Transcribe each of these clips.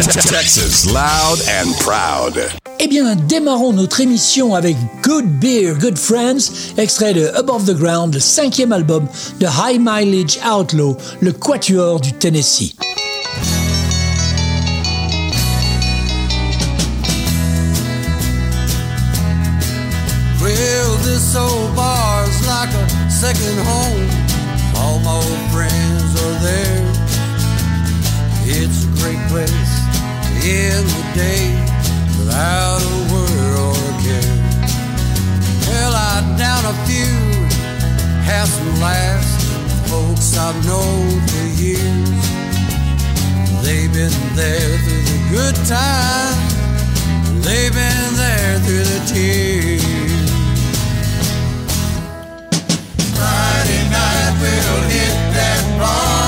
Texas, loud and proud. Eh bien, démarrons notre émission avec Good Beer, Good Friends, extrait de Above the Ground, le cinquième album de High Mileage Outlaw, le quatuor du Tennessee. Well, this old bar's like a second home. End the day without a word or a care. Well, I down a few, have some laughs. Folks I've known for years. They've been there through the good times. They've been there through the tears. Friday night we'll hit that bar,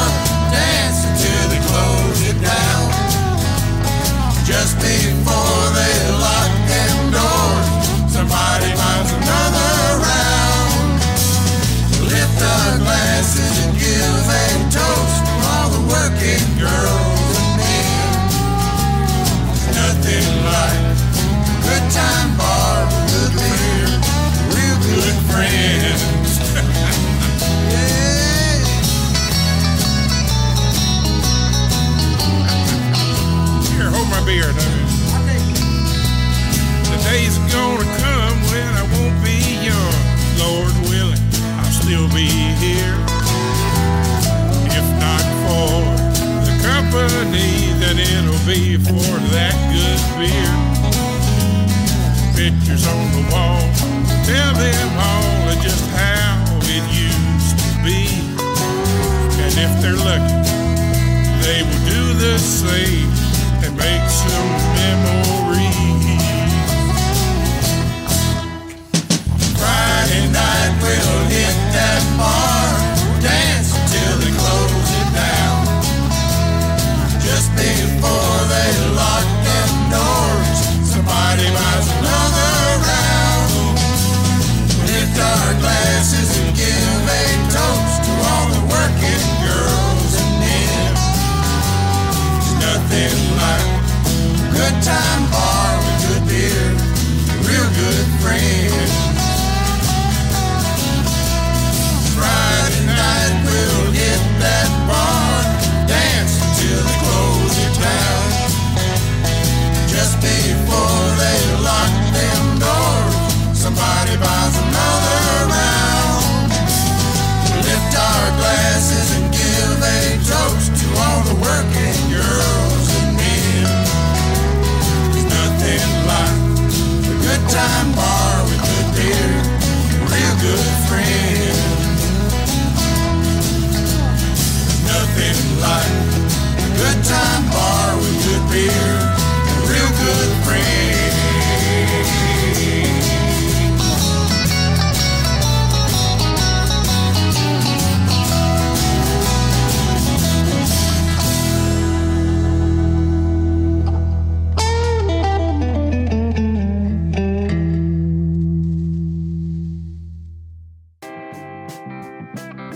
good time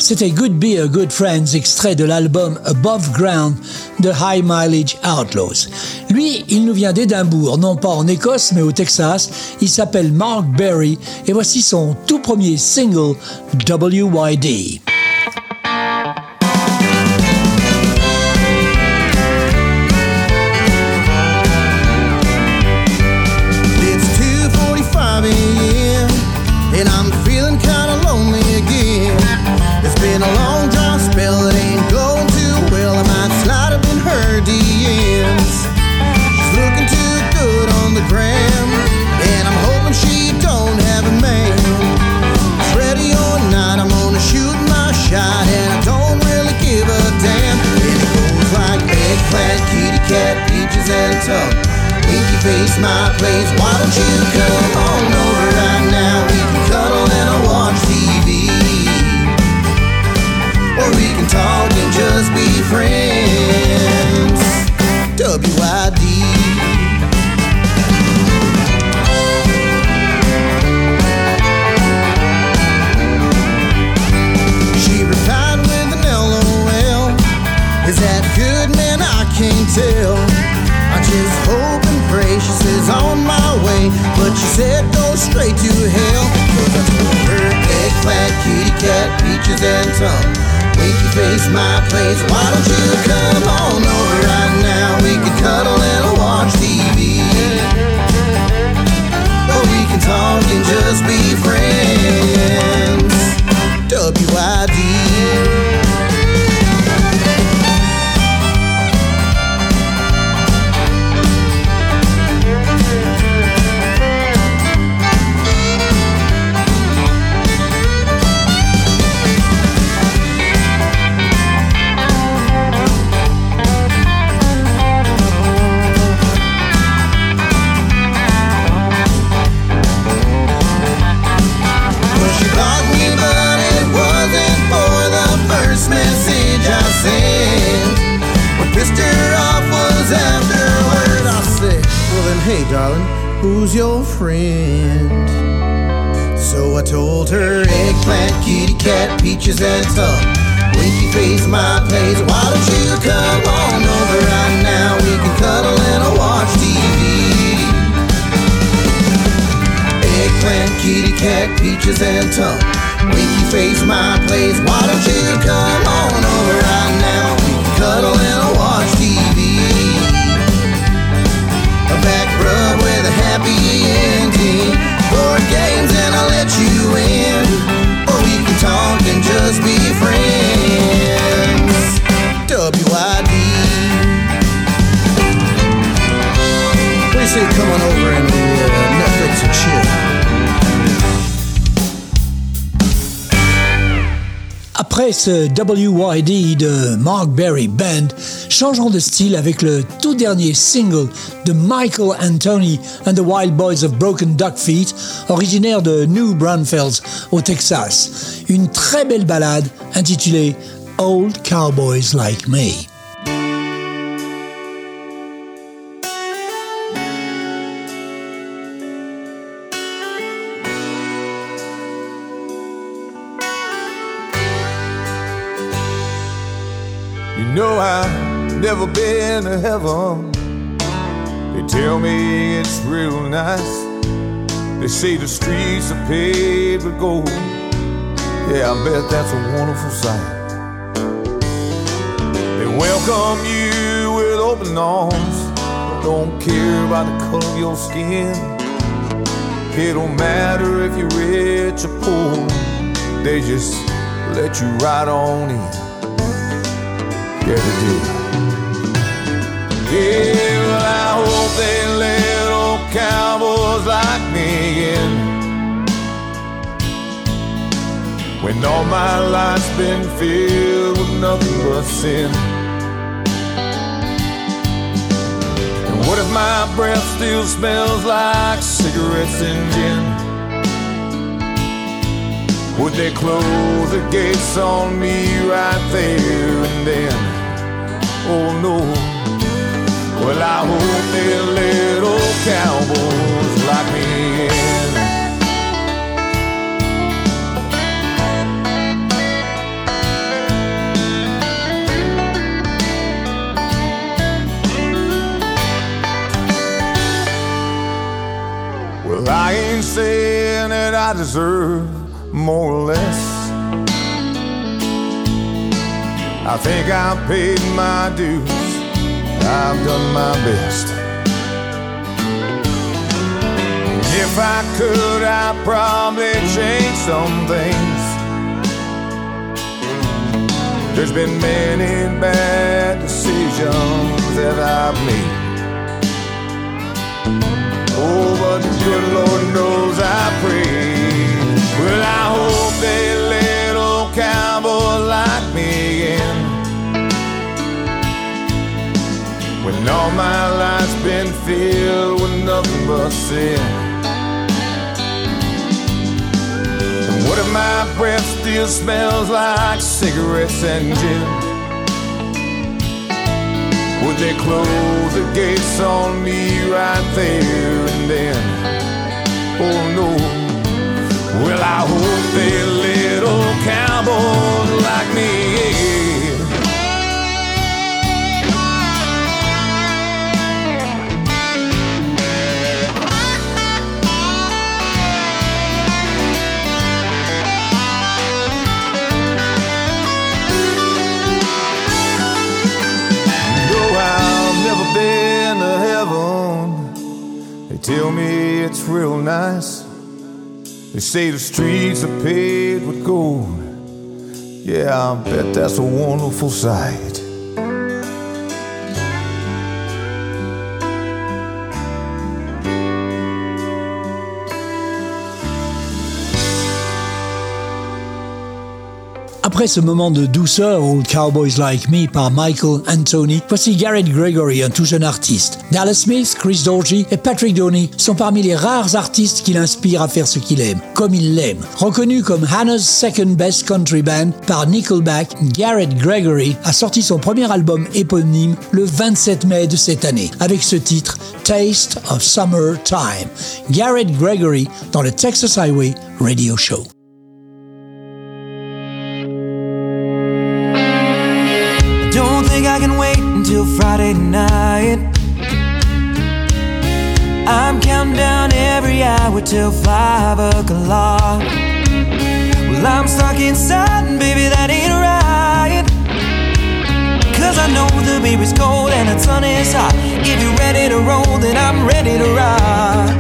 C'était Good Beer, Good Friends, extrait de l'album Above Ground de High Mileage Outlaws. Lui, il nous vient d'Édimbourg, non pas en Écosse, mais au Texas. Il s'appelle Mark Berry et voici son tout premier single, WYD. Straight to hell. Cause I told her eggplant, kitty cat, peaches and tongue. Winky face, my place. Why don't you come on over right now? We can cuddle peaches and tongue. Winky face, my place. Why don't you come on over right now? We can cuddle and watch TV. Eggplant, kitty cat, peaches and tongue. Winky face, my place. Why don't you come on over right now? We can cuddle and watch TV. A back rub with a happy ending. Board Uh? Après ce WYD de Mark Berry Band, changeons de style avec le tout dernier single de Michael Anthony and the Wild Boys of Broken Duck Feet, originaire de New Braunfels au Texas. Une très belle ballade intitulée Old Cowboys Like Me. I've never been to heaven. They tell me it's real nice. They say the streets are paved with gold. Yeah, I bet that's a wonderful sight. They welcome you with open arms. Don't care about the color of your skin. It don't matter if you're rich or poor. They just let you right on in. Yeah, they do. Yeah, well, I hope they let old cowboys like me in. When all my life's been filled with nothing but sin. And what if my breath still smells like cigarettes and gin? Would they close the gates on me right there and then? Oh no. Well, I hope they let old cowboys like me in. Well, I ain't saying that I deserve more or less. I think I've paid my dues. I've done my best. If I could, I'd probably change some things. There's been many bad decisions that I've made. Oh, but the good Lord knows I pray. Well, I hope they let old cowboy like When all my life's been filled with nothing but sin. And what if my breath still smells like cigarettes and gin? Would they close the gates on me right there and then? Oh no. Well, I hope they little cowboys like me. Tell me it's real nice. They say the streets are paved with gold. Yeah, I bet that's a wonderful sight. Après ce moment de douceur, Old Cowboys Like Me par Michael Anthony, voici Garrett Gregory, un tout jeune artiste. Dallas Smith, Chris Dorji et Patrick Doney sont parmi les rares artistes qui l'inspirent à faire ce qu'il aime, comme il l'aime. Reconnu comme Hannah's Second Best Country Band par Nickelback, Garrett Gregory a sorti son premier album éponyme le 27 mai de cette année, avec ce titre Taste of Summer Time. Garrett Gregory dans le Texas Highway Radio Show. Friday night. I'm counting down every hour till five o'clock. Well, I'm stuck inside, and baby, that ain't right. Cause I know the is cold and the sun is hot. If you're ready to roll, then I'm ready to rock.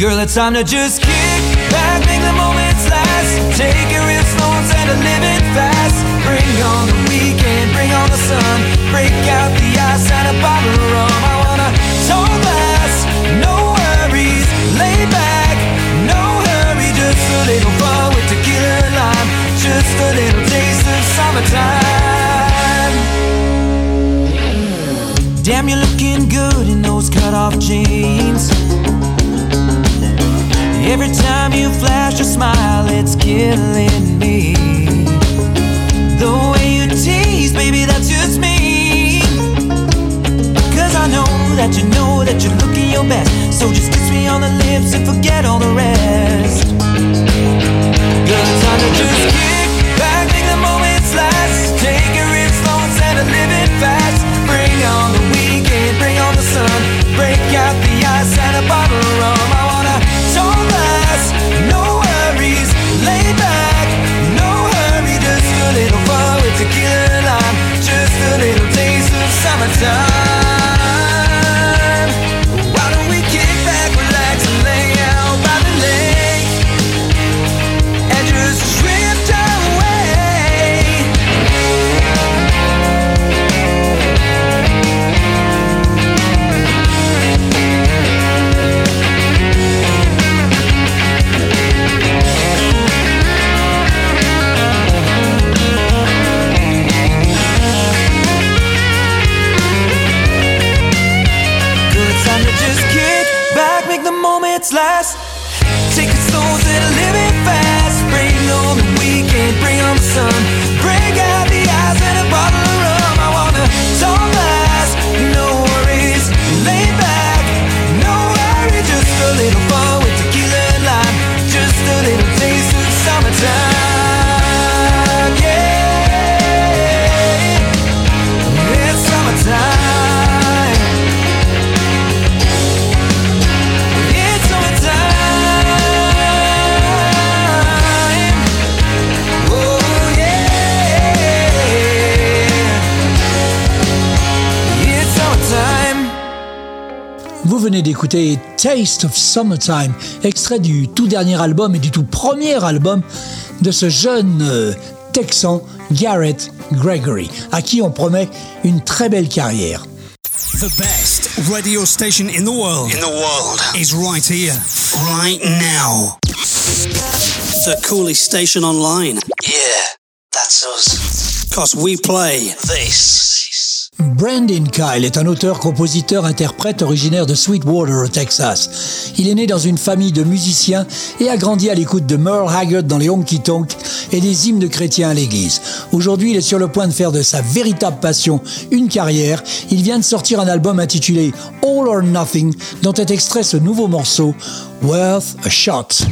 Girl, it's time to just kick back, make the moments last. Take it real slow instead of living fast. Bring on the weekend, bring on the sun. Break out the ice and a bottle of rum. I want a tall glass, no worries. Lay back, no hurry. Just a little fun with tequila and lime. Just a little taste of summertime. Damn, you're looking good in those cut off jeans. Every time you flash your smile, it's killing me. The way you tease, baby, that's just me. Cause I know that you know that you're looking your best. So just kiss me on the lips and forget all the rest. It's time to just kick Taste of Summertime, extrait du tout dernier album et du tout premier album de ce jeune euh, Texan Garrett Gregory, à qui on promet une très belle carrière. The best radio station in the world. In the world. Is right here, right now. The coolest station online. Yeah, that's us. Cause we play This. Brandon Kyle est un auteur, compositeur, interprète originaire de Sweetwater au Texas. Il est né dans une famille de musiciens et a grandi à l'écoute de Merle Haggard dans les honky tonk et des hymnes chrétiens à l'église. Aujourd'hui, il est sur le point de faire de sa véritable passion une carrière. Il vient de sortir un album intitulé All or Nothing dont est extrait ce nouveau morceau Worth a Shot.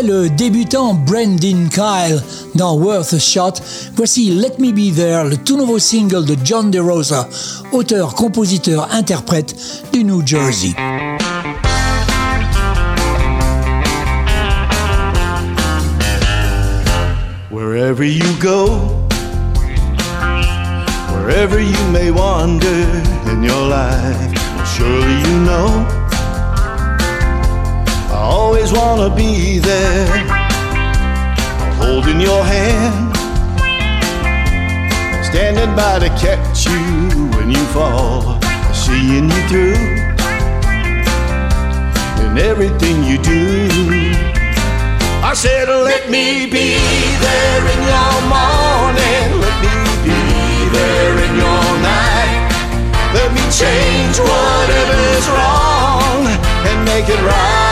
Le débutant Brandon Kyle dans Worth a Shot, voici Let Me Be There, le tout nouveau single de John DeRosa, auteur, compositeur, interprète du New Jersey. Wherever you go, wherever you may wander in your life, surely you know. Always wanna be there, holding your hand, standing by to catch you when you fall, seeing you through in everything you do. I said, let me be there in your morning, let me be there in your night. Let me change whatever's wrong and make it right.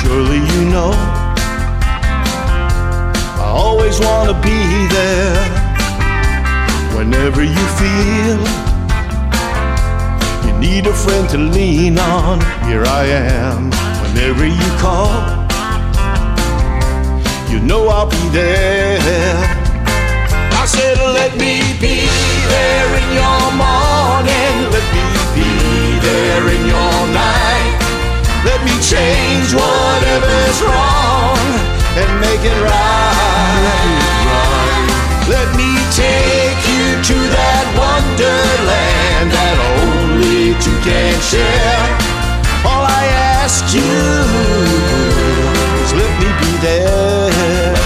Surely you know I always want to be there whenever you feel you need a friend to lean on. Here I am whenever you call. You know I'll be there. I said, let me be there in your morning. Let me be there in your night. Let me change whatever's wrong and make it right. Let me take you to that wonderland that only two can share. All I ask you is let me be there.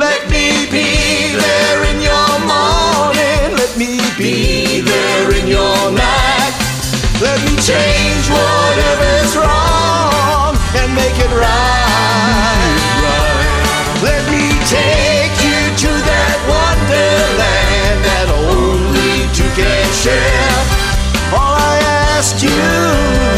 Let me be there in your morning. Let me be share. All I ask you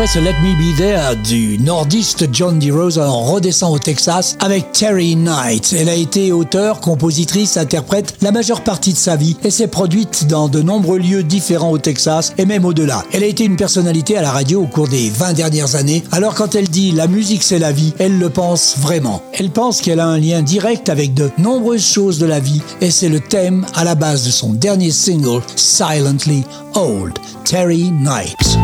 Après ce Let Me Be There du nordiste John D. Rose, on redescend au Texas avec Terry Knight. Elle a été auteure, compositrice, interprète la majeure partie de sa vie et s'est produite dans de nombreux lieux différents au Texas et même au-delà. Elle a été une personnalité à la radio au cours des 20 dernières années. Alors quand elle dit la musique c'est la vie, elle le pense vraiment. Elle pense qu'elle a un lien direct avec de nombreuses choses de la vie et c'est le thème à la base de son dernier single Silently Old, Terry Knight.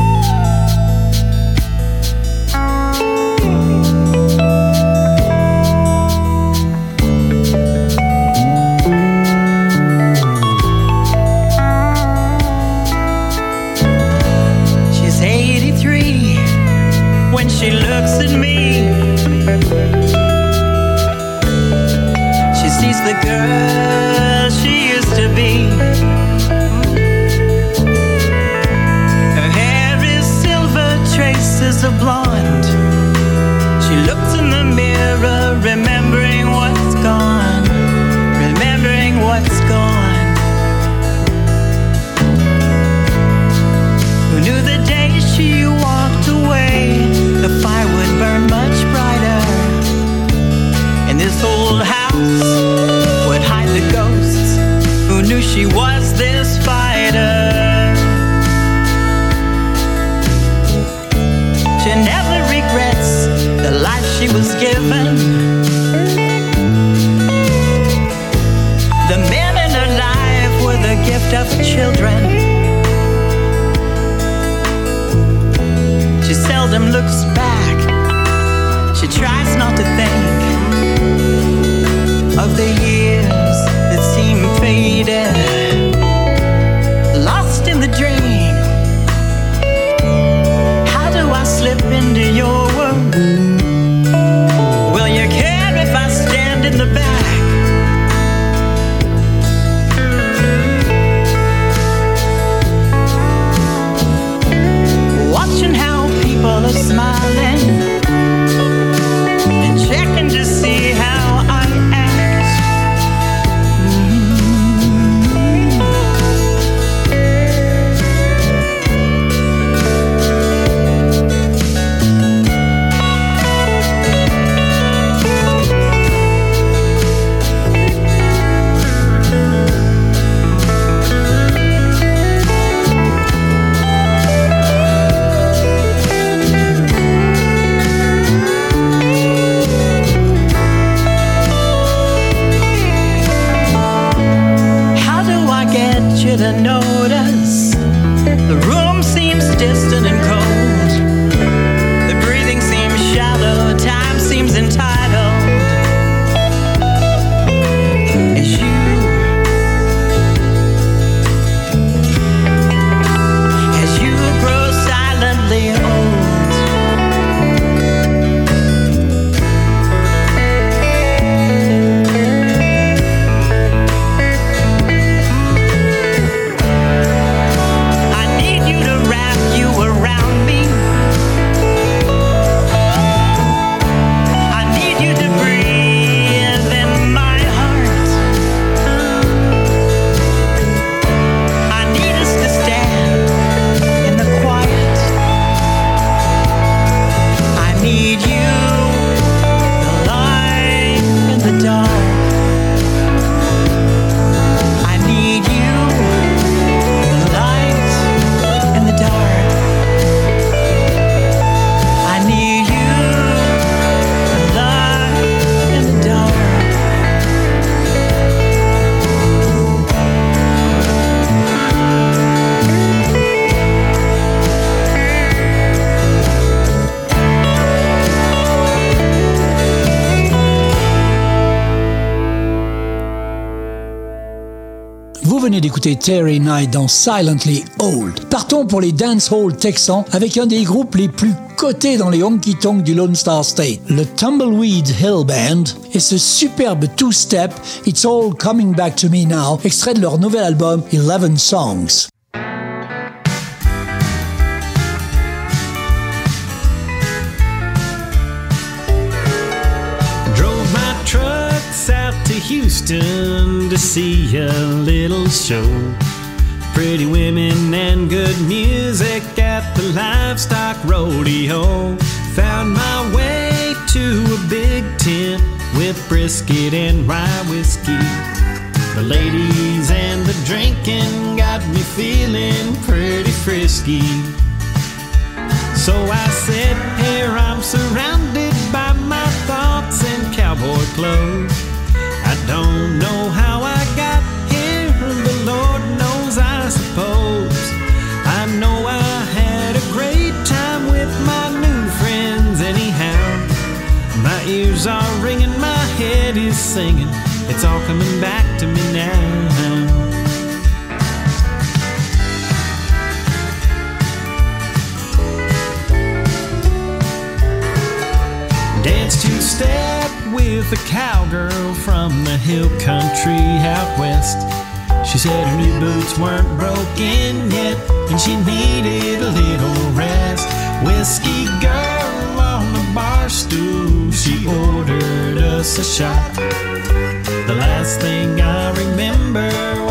D'écouter Terry Knight dans Silently Old. Partons pour les dance hall texans avec un des groupes les plus cotés dans les honky-tonks du Lone Star State, le Tumbleweed Hill Band, et ce superbe two-step It's All Coming Back to Me Now, extrait de leur nouvel album Eleven Songs. Houston to see a little show. Pretty women and good music at the livestock rodeo. Found my way to a big tent with brisket and rye whiskey. The ladies and the drinking got me feeling pretty frisky. So I said, Here I'm surrounded by my thoughts and cowboy clothes. Don't know how I got here, the Lord knows, I suppose. I know I had a great time with my new friends, anyhow. My ears are ringing, my head is singing. It's all coming back to me now. Step with a cowgirl from the hill country out west. She said her new boots weren't broken yet, and she needed a little rest. Whiskey girl on the bar stool, she ordered us a shot. The last thing I remember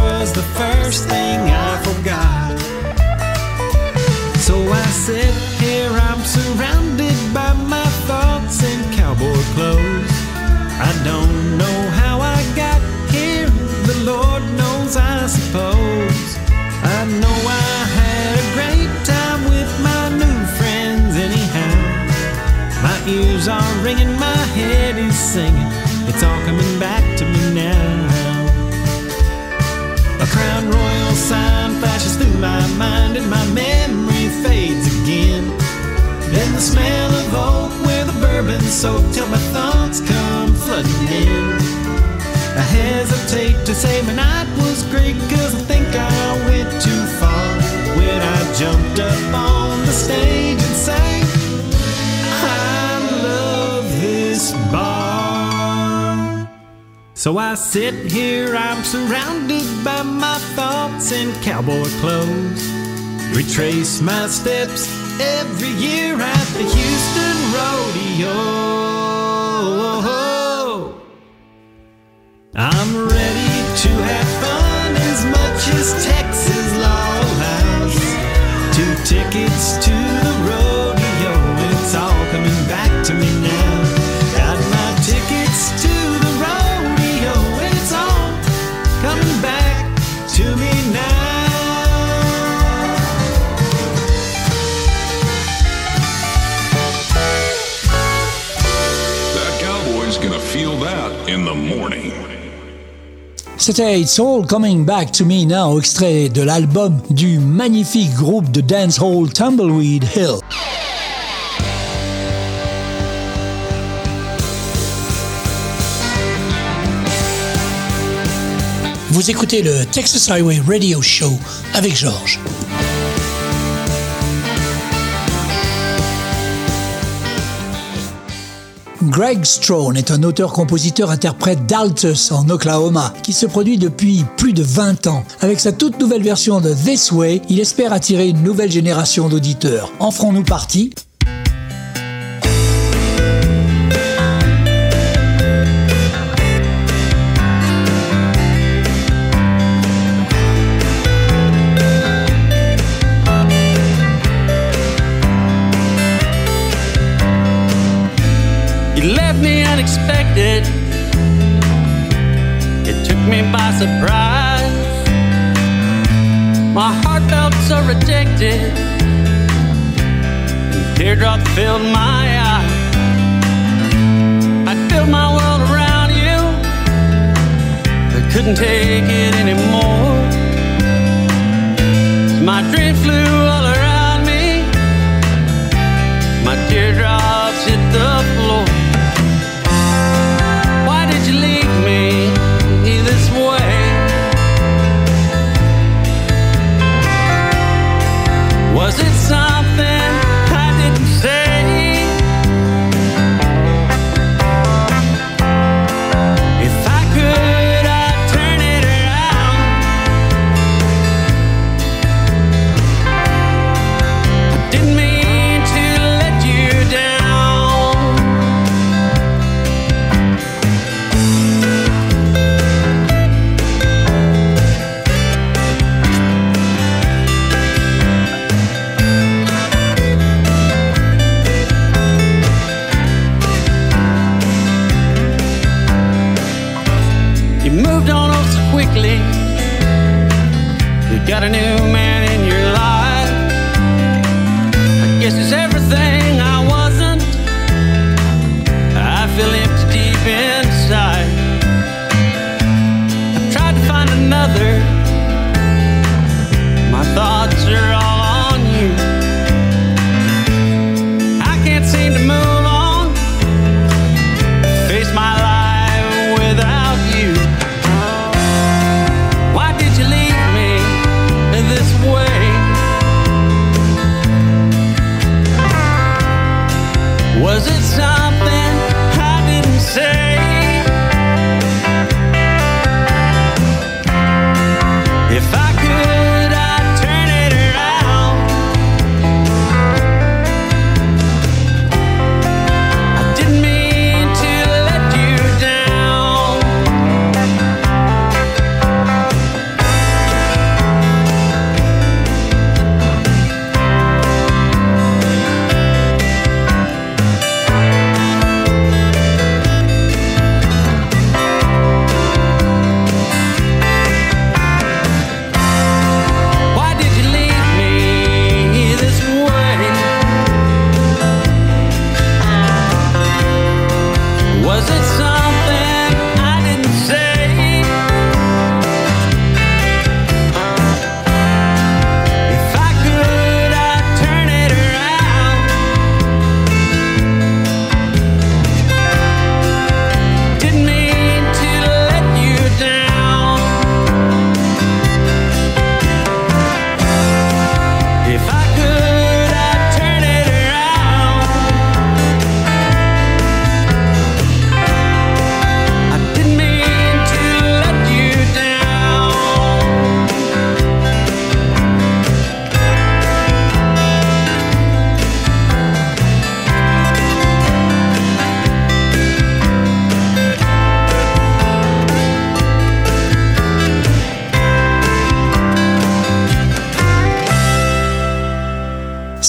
soaked till my thoughts come flooding in. I hesitate to say my night was great cause I think I went too far when I jumped up on the stage and sang, I love this bar. So I sit here, I'm surrounded by my thoughts and cowboy clothes. Retrace my steps every year the Houston Rodeo. I'm ready to have fun as much as Texas law allows. Two tickets to C'était It's All Coming Back to Me Now, extrait de l'album du magnifique groupe de dancehall Tumbleweed Hill. Vous écoutez le Texas Highway Radio Show avec Georges. Greg Strone est un auteur-compositeur-interprète d'Altus en Oklahoma qui se produit depuis plus de 20 ans. Avec sa toute nouvelle version de This Way, il espère attirer une nouvelle génération d'auditeurs. En ferons-nous partie? It took me by surprise. My heart felt so rejected. And teardrops filled my eyes. I built my world around you. I couldn't take it anymore. My dreams flew all around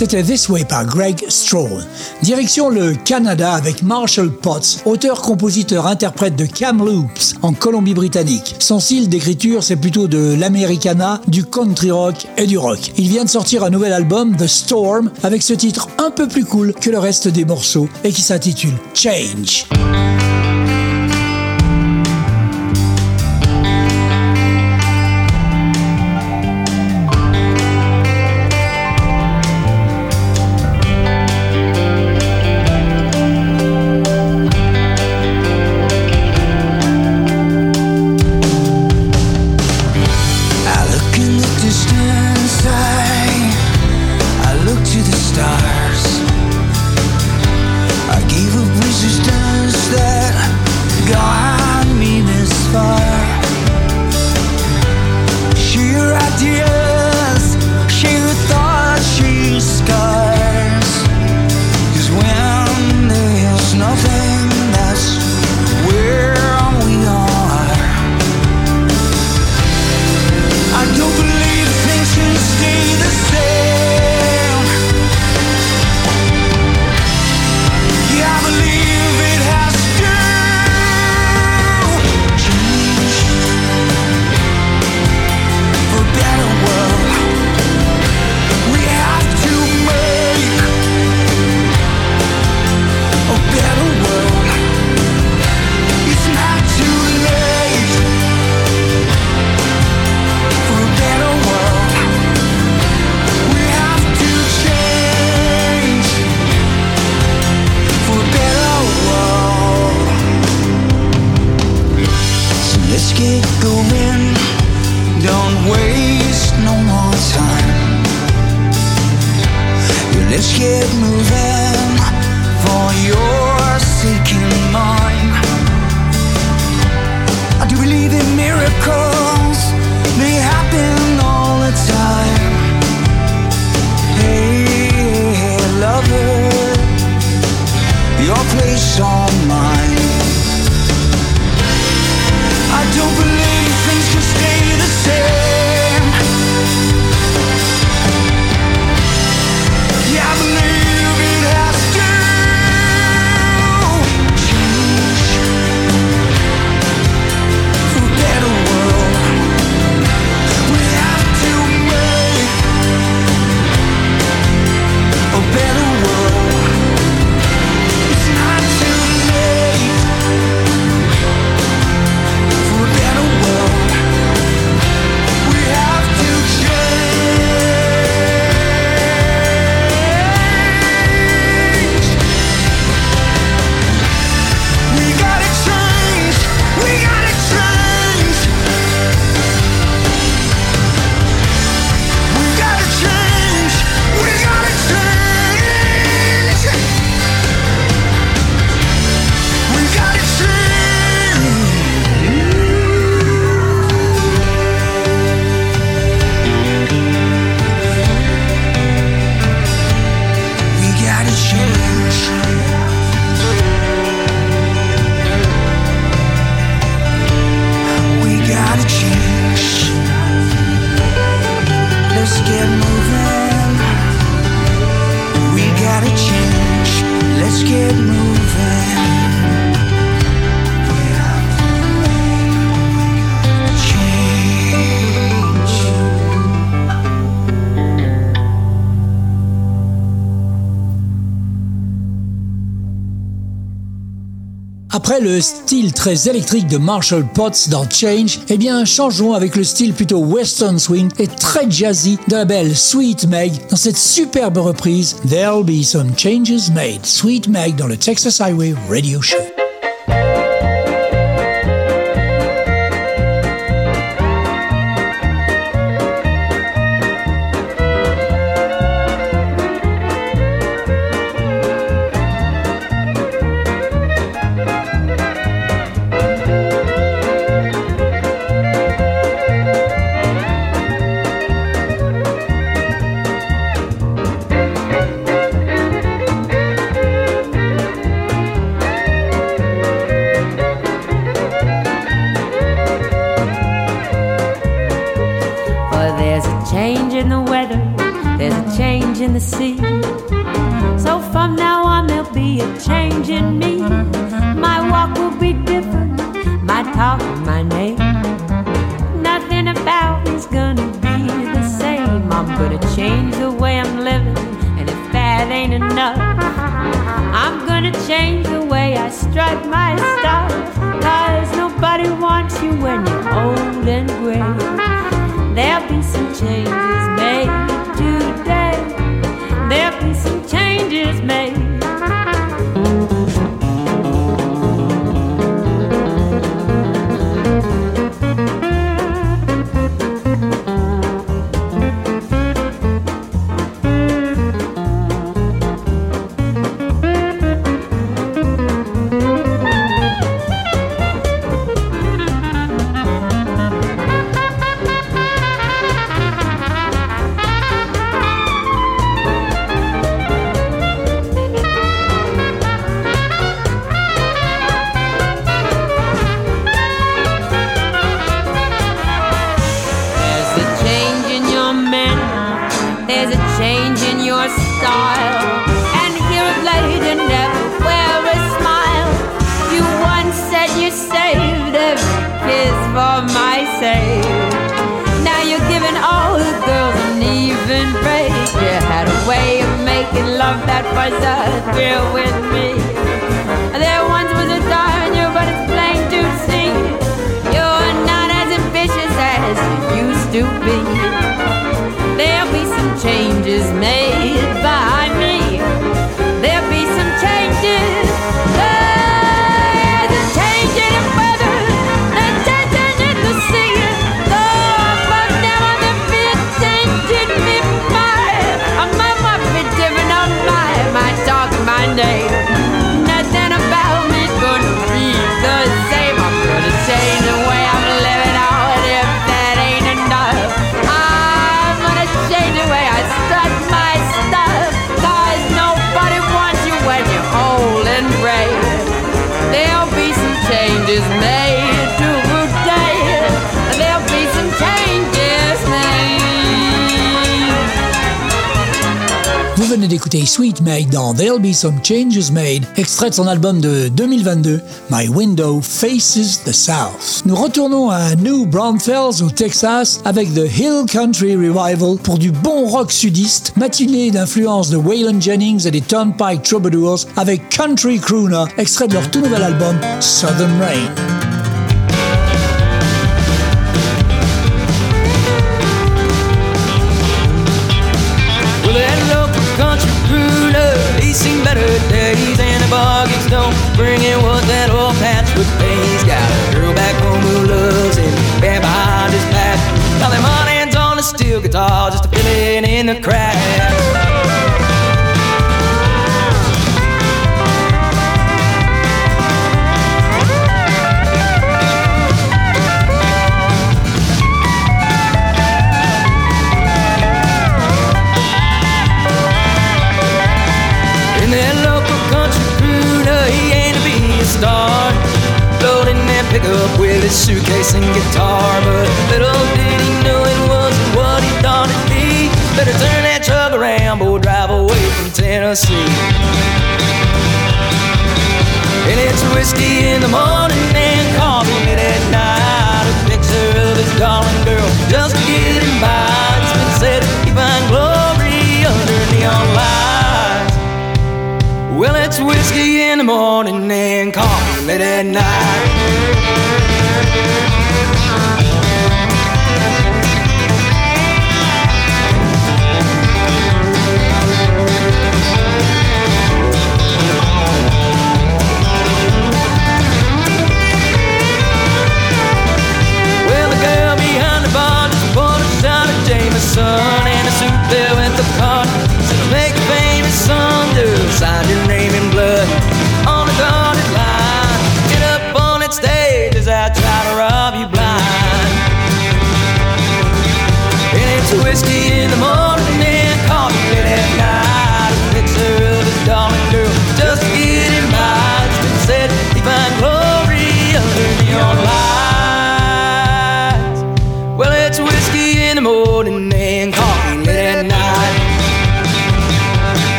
C'était This Way par Greg Stroll. Direction le Canada avec Marshall Potts, auteur, compositeur, interprète de Kamloops en Colombie-Britannique. Son style d'écriture, c'est plutôt de l'americana, du country rock et du rock. Il vient de sortir un nouvel album, The Storm, avec ce titre un peu plus cool que le reste des morceaux et qui s'intitule Change. Très électrique de Marshall Potts dans Change, eh bien changeons avec le style plutôt western swing et très jazzy de la belle Sweet Meg dans cette superbe reprise There'll Be Some Changes Made. Sweet Meg dans le Texas Highway Radio Show. In the weather, there's a change in the sea. So from now on, there'll be a change in me. My walk will be different, my talk, my name. Nothing about me's gonna be the same. I'm gonna change the way I'm living, and if that ain't enough, I'm gonna change the way I strut my stuff. Cause nobody wants you when you're old and gray. There'll be some changes changes made. D'écouter Sweet May dans There'll Be Some Changes Made, extrait de son album de 2022, My Window Faces the South. Nous retournons à New Braunfels au Texas avec The Hill Country Revival pour du bon rock sudiste, matinée d'influence de Waylon Jennings et des Turnpike Troubadours avec Country Crooner, extrait de leur tout nouvel album Southern Rain. Seen better days and the bargains don't bring in what that old patchwork pays. Got a girl back home who loves him, band behind his back. Got them on hands on a steel guitar just to fill in in the cracks. pick up with his suitcase and guitar. But little did he know it wasn't what he thought it'd be. Better turn that truck around, boy, drive away from Tennessee. And it's whiskey in the morning and coffee late at night. A picture of his darling girl just to get him by. It's been said he find glory under neon lights. Well, it's whiskey the morning and coffee late at night.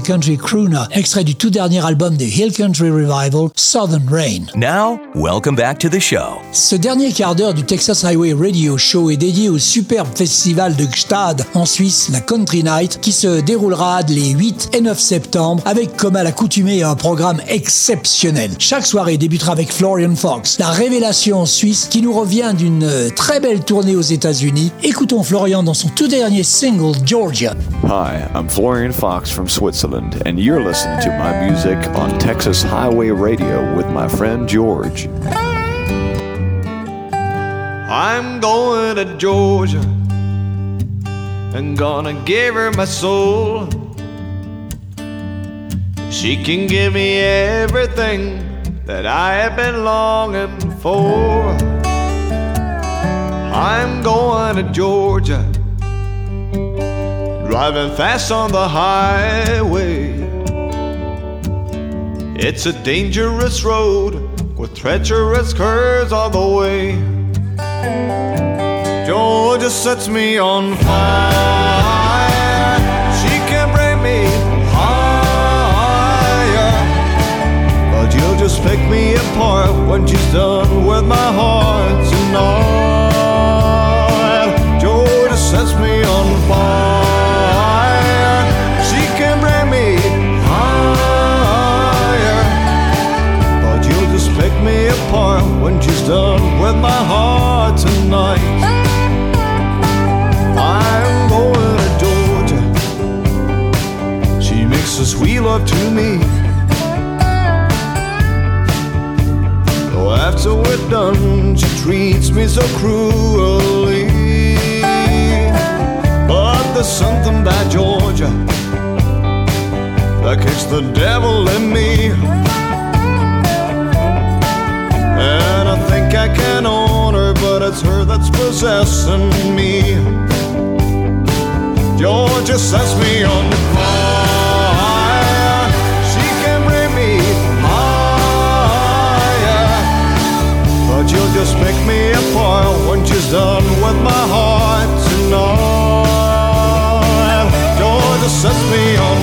Country Crooner, extrait du tout dernier album des Hill Country Revival, Southern Rain. Now, welcome back to the show. Ce dernier quart d'heure du Texas Highway Radio Show est dédié au superbe festival de Gstad en Suisse, la Country Night, qui se déroulera les 8 et 9 septembre avec, comme à l'accoutumée, un programme exceptionnel. Chaque soirée débutera avec Florian Fox, la révélation suisse qui nous revient d'une très belle tournée aux États-Unis. Écoutons Florian dans son tout dernier single, Georgia. Hi, I'm Florian Fox from Switzerland, and you're listening to my music on Texas Highway Radio with my friend George. I'm going to Georgia and gonna give her my soul. She can give me everything that I have been longing for. I'm going to Georgia driving fast on the highway. It's a dangerous road with treacherous curves all the way. Georgia sets me on fire. She can bring me higher, but you'll just pick me apart when she's done with my heart tonight. Georgia sets me on fire. Apart when she's done with my heart tonight. I'm going to Georgia. She makes a sweet love to me. Though after we're done, she treats me so cruelly. But there's something about Georgia that kicks the devil in me. It's her that's possessing me. Georgia sets me on fire. She can bring me higher, but you'll just make me a foil when she's done with my heart tonight. Georgia sets me on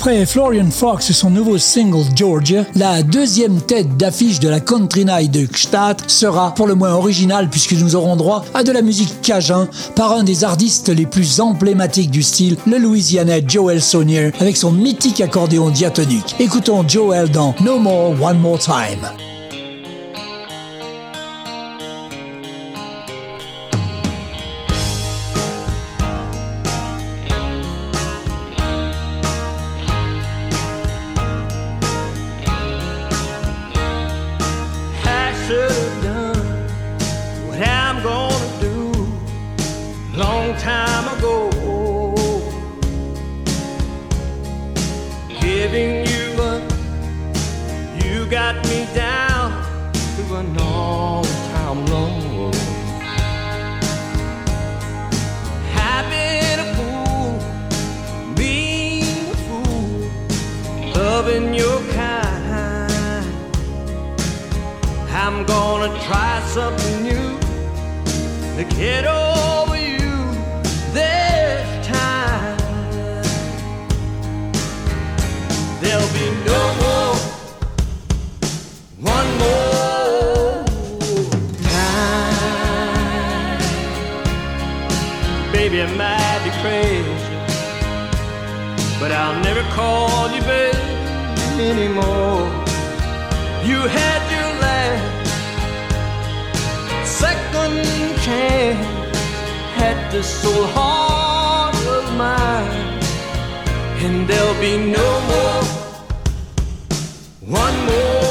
Après Florian Fox et son nouveau single Georgia, la deuxième tête d'affiche de la Country Night de Gstaad sera pour le moins originale puisque nous aurons droit à de la musique cajun par un des artistes les plus emblématiques du style, le Louisianais Joel Saunier avec son mythique accordéon diatonique. Écoutons Joel dans No More One More Time. But I'll never call you baby anymore. You had your last second chance, had this soul heart of mine, and there'll be no more, one more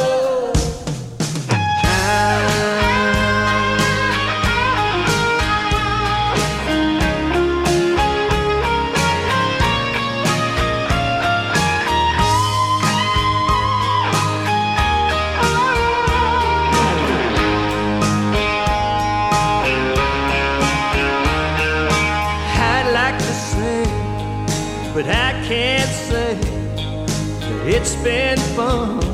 been fun.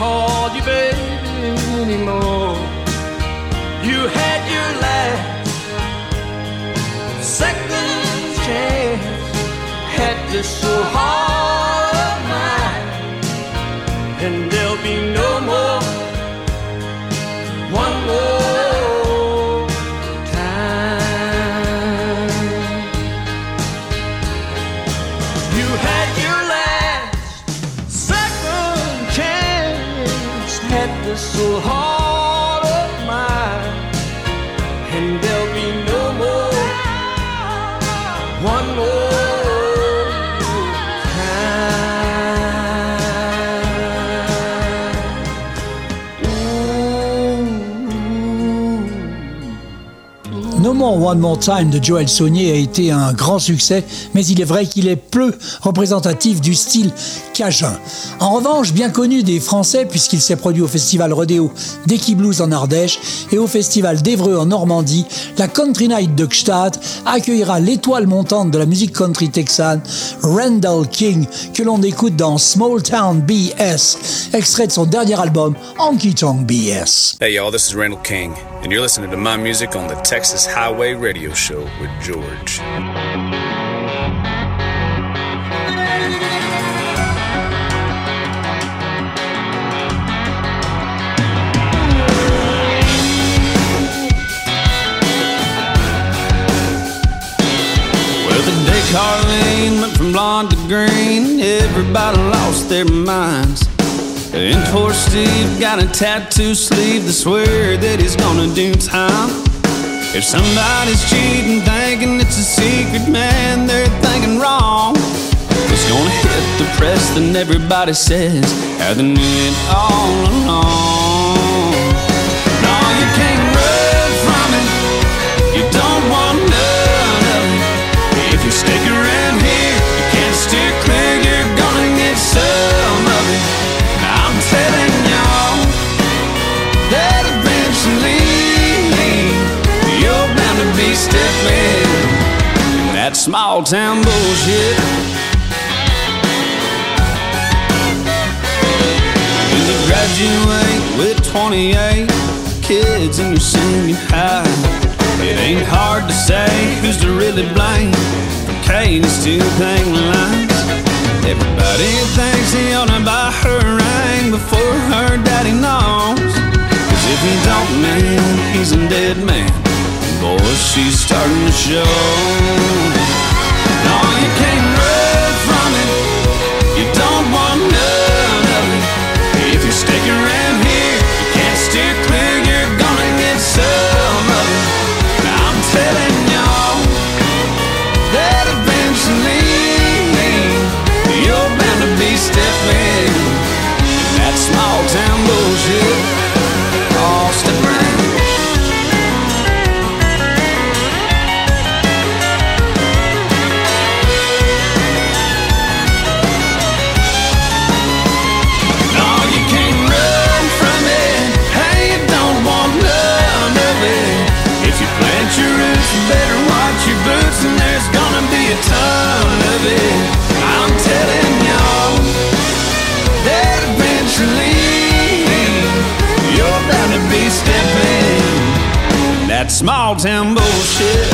Call you baby anymore. You had your last second chance, had this so hard of mine, and there'll be One More Time de Joel Saunier a été un grand succès, mais il est vrai qu'il est peu représentatif du style cajun. En revanche, bien connu des Français puisqu'il s'est produit au festival Rodeo d'Eki Blues en Ardèche et au festival d'Evreux en Normandie, la Country Night de Gstaad accueillera l'étoile montante de la musique country texane, Randall King, que l'on écoute dans Small Town BS, extrait de son dernier album Honky Tonk BS. Hey y'all, this is Randall King, and you're listening to my music on the Texas Highway Radio Show with George. Well, the day Carlene went from blonde to green, everybody lost their minds. And poor Steve got a tattoo sleeve to swear that he's gonna do time. If somebody's cheating, thinking it's a secret, man, they're thinking wrong. It's gonna hit the press, then everybody says they knew it all along. Small town bullshit. When you graduate with 28 kids in your senior high, it ain't hard to say who's to really blame for Katie's two thing lines. Everybody thinks he ought to buy her ring before her daddy knows. Cause if he don't, man, he's a dead man. She's starting to show. No, you can't small town bullshit.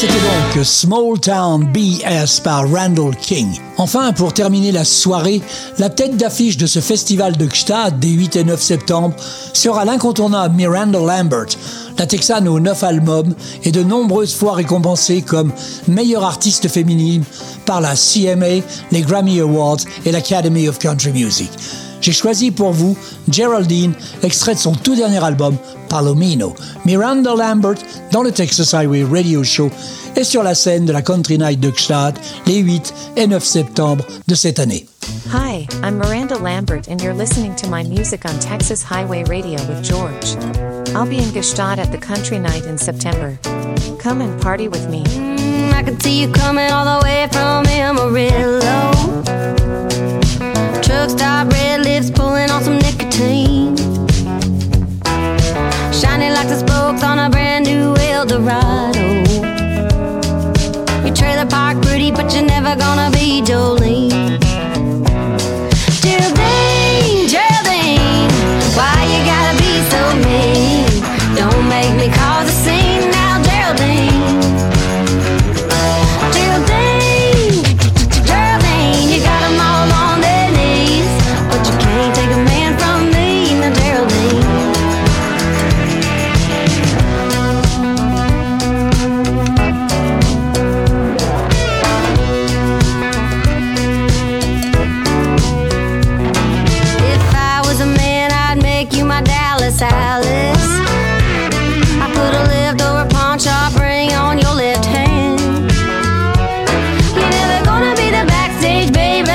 C'était donc Small Town BS par Randall King. Enfin, pour terminer la soirée, la tête d'affiche de ce festival de Gstaad des 8 et 9 septembre sera l'incontournable Miranda Lambert, la Texane aux 9 albums et de nombreuses fois récompensée comme meilleure artiste féminine par la CMA, les Grammy Awards et l'Academy of Country Music. J'ai choisi pour vous Geraldine, extrait de son tout dernier album, Palomino. Miranda Lambert dans le Texas Highway Radio Show et sur la scène de la Country Night de Gstaad les 8 et 9 septembre de cette année. Hi, I'm Miranda Lambert, and you're listening to my music on Texas Highway Radio with George. I'll be in Gstaad at the Country Night in September. Come and party with me. Mm, I can see you coming all the way from Amarillo. Truck stop, red lips pulling on some nicotine. Shining like the spokes on a brand new Eldorado. Your trailer park pretty, but you're never gonna be Jolene.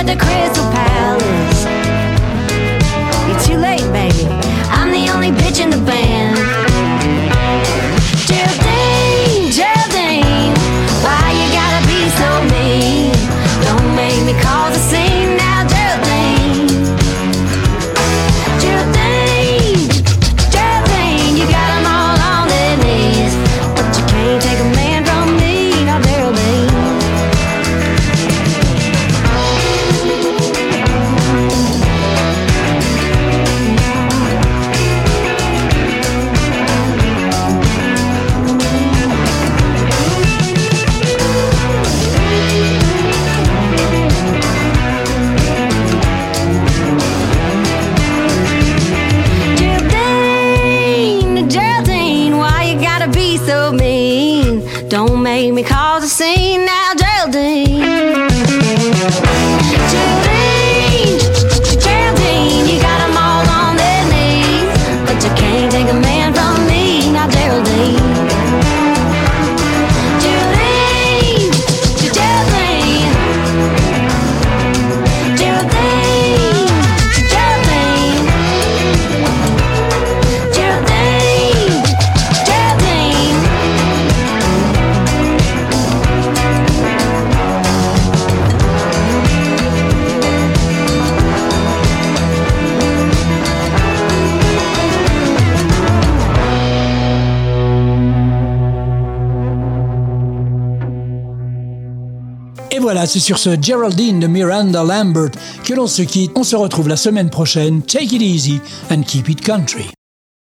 the crystal path. c'est sur ce Geraldine de Miranda Lambert que l'on se quitte. On se retrouve la semaine prochaine. Take it easy and keep it country.